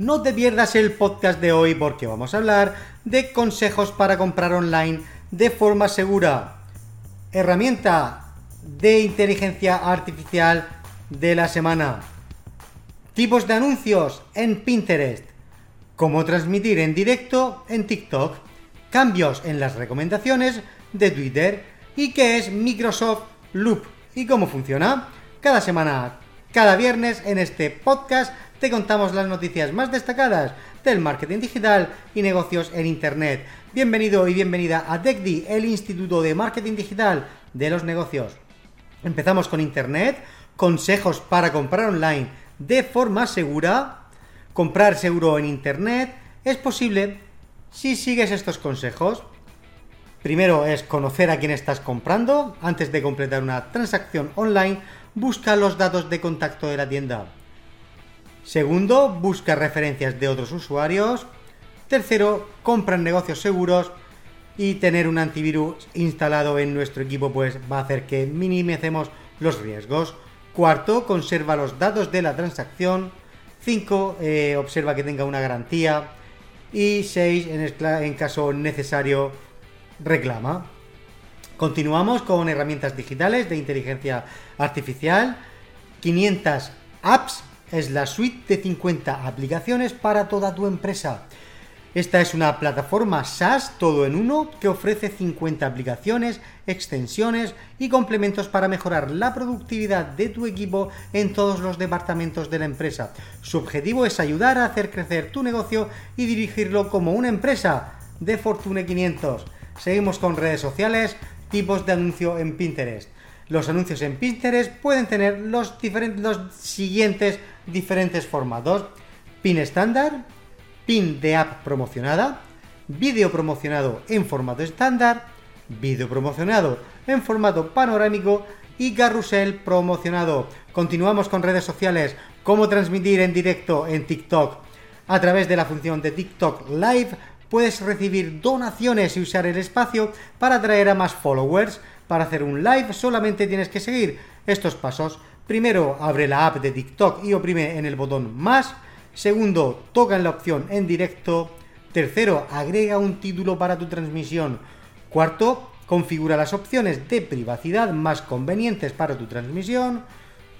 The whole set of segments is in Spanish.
No te pierdas el podcast de hoy porque vamos a hablar de consejos para comprar online de forma segura. Herramienta de inteligencia artificial de la semana. Tipos de anuncios en Pinterest. Cómo transmitir en directo en TikTok. Cambios en las recomendaciones de Twitter. Y qué es Microsoft Loop y cómo funciona. Cada semana, cada viernes en este podcast te contamos las noticias más destacadas del marketing digital y negocios en Internet. Bienvenido y bienvenida a TechDi, el Instituto de Marketing Digital de los Negocios. Empezamos con Internet, consejos para comprar online de forma segura. Comprar seguro en Internet es posible si sigues estos consejos. Primero es conocer a quién estás comprando. Antes de completar una transacción online, busca los datos de contacto de la tienda. Segundo, busca referencias de otros usuarios. Tercero, compra en negocios seguros. Y tener un antivirus instalado en nuestro equipo pues va a hacer que minimicemos los riesgos. Cuarto, conserva los datos de la transacción. Cinco, eh, observa que tenga una garantía. Y seis, en, en caso necesario, reclama. Continuamos con herramientas digitales de inteligencia artificial. 500 apps es la suite de 50 aplicaciones para toda tu empresa. Esta es una plataforma SaaS todo en uno que ofrece 50 aplicaciones, extensiones y complementos para mejorar la productividad de tu equipo en todos los departamentos de la empresa. Su objetivo es ayudar a hacer crecer tu negocio y dirigirlo como una empresa de Fortune 500. Seguimos con redes sociales, tipos de anuncio en Pinterest. Los anuncios en Pinterest pueden tener los, diferentes, los siguientes diferentes formatos. Pin estándar, pin de app promocionada, vídeo promocionado en formato estándar, vídeo promocionado en formato panorámico y carrusel promocionado. Continuamos con redes sociales, cómo transmitir en directo en TikTok. A través de la función de TikTok Live puedes recibir donaciones y usar el espacio para atraer a más followers. Para hacer un live solamente tienes que seguir estos pasos. Primero, abre la app de TikTok y oprime en el botón más. Segundo, toca en la opción en directo. Tercero, agrega un título para tu transmisión. Cuarto, configura las opciones de privacidad más convenientes para tu transmisión.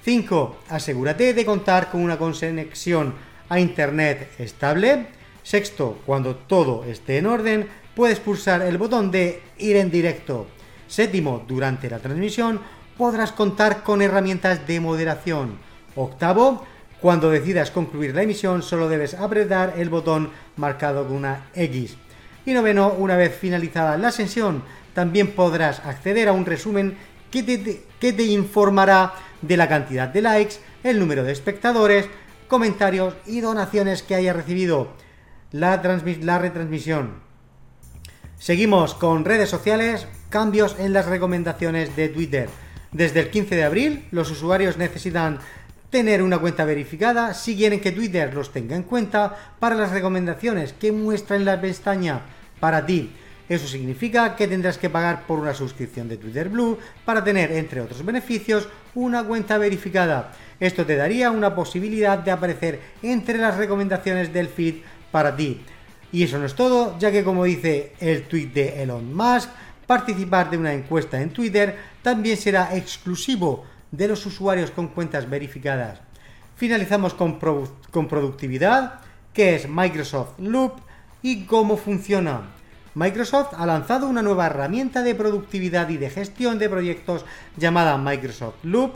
5. Asegúrate de contar con una conexión a internet estable. Sexto, cuando todo esté en orden, puedes pulsar el botón de ir en directo. Séptimo, durante la transmisión podrás contar con herramientas de moderación. Octavo, cuando decidas concluir la emisión solo debes apretar el botón marcado con una X. Y noveno, una vez finalizada la sesión, también podrás acceder a un resumen que te, informará de la cantidad de likes, el número de espectadores, comentarios y donaciones que haya recibido la retransmisión. Seguimos con redes sociales, cambios en las recomendaciones de Twitter. Desde el 15 de abril, los usuarios necesitan tener una cuenta verificada si quieren que Twitter los tenga en cuenta para las recomendaciones que muestra en la pestaña para ti. Eso significa que tendrás que pagar por una suscripción de Twitter Blue para tener, entre otros beneficios, una cuenta verificada. Esto te daría una posibilidad de aparecer entre las recomendaciones del feed para ti. Y eso no es todo, ya que como dice el tweet de Elon Musk, participar de una encuesta en Twitter también será exclusivo de los usuarios con cuentas verificadas. Finalizamos con, con productividad, que es Microsoft Loop y cómo funciona. Microsoft ha lanzado una nueva herramienta de productividad y de gestión de proyectos llamada Microsoft Loop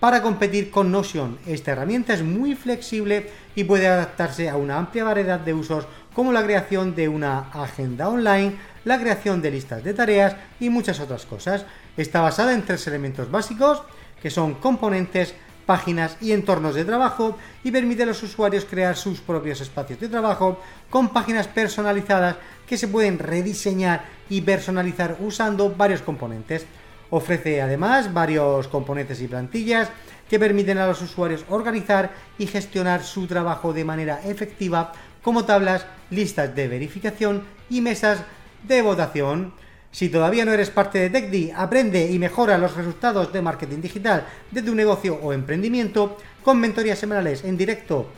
para competir con Notion. Esta herramienta es muy flexible y puede adaptarse a una amplia variedad de usos como la creación de una agenda online, la creación de listas de tareas y muchas otras cosas. Está basada en tres elementos básicos que son componentes, páginas y entornos de trabajo y permite a los usuarios crear sus propios espacios de trabajo con páginas personalizadas que se pueden rediseñar y personalizar usando varios componentes. Ofrece además varios componentes y plantillas que permiten a los usuarios organizar y gestionar su trabajo de manera efectiva como tablas, listas de verificación y mesas de votación. Si todavía no eres parte de TechDi, aprende y mejora los resultados de marketing digital de tu negocio o emprendimiento con mentorías semanales en directo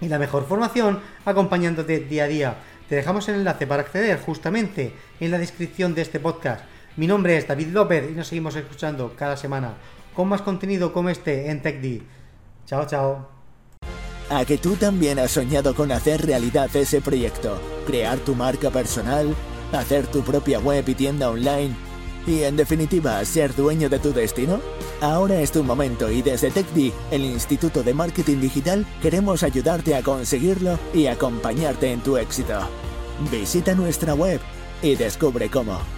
y la mejor formación acompañándote día a día. Te dejamos el enlace para acceder justamente en la descripción de este podcast. Mi nombre es David López y nos seguimos escuchando cada semana con más contenido como este en TechD. Chao, chao. A que tú también has soñado con hacer realidad ese proyecto, crear tu marca personal hacer tu propia web y tienda online y en definitiva ser dueño de tu destino? Ahora es tu momento y desde TechD, el Instituto de Marketing Digital, queremos ayudarte a conseguirlo y acompañarte en tu éxito. Visita nuestra web y descubre cómo.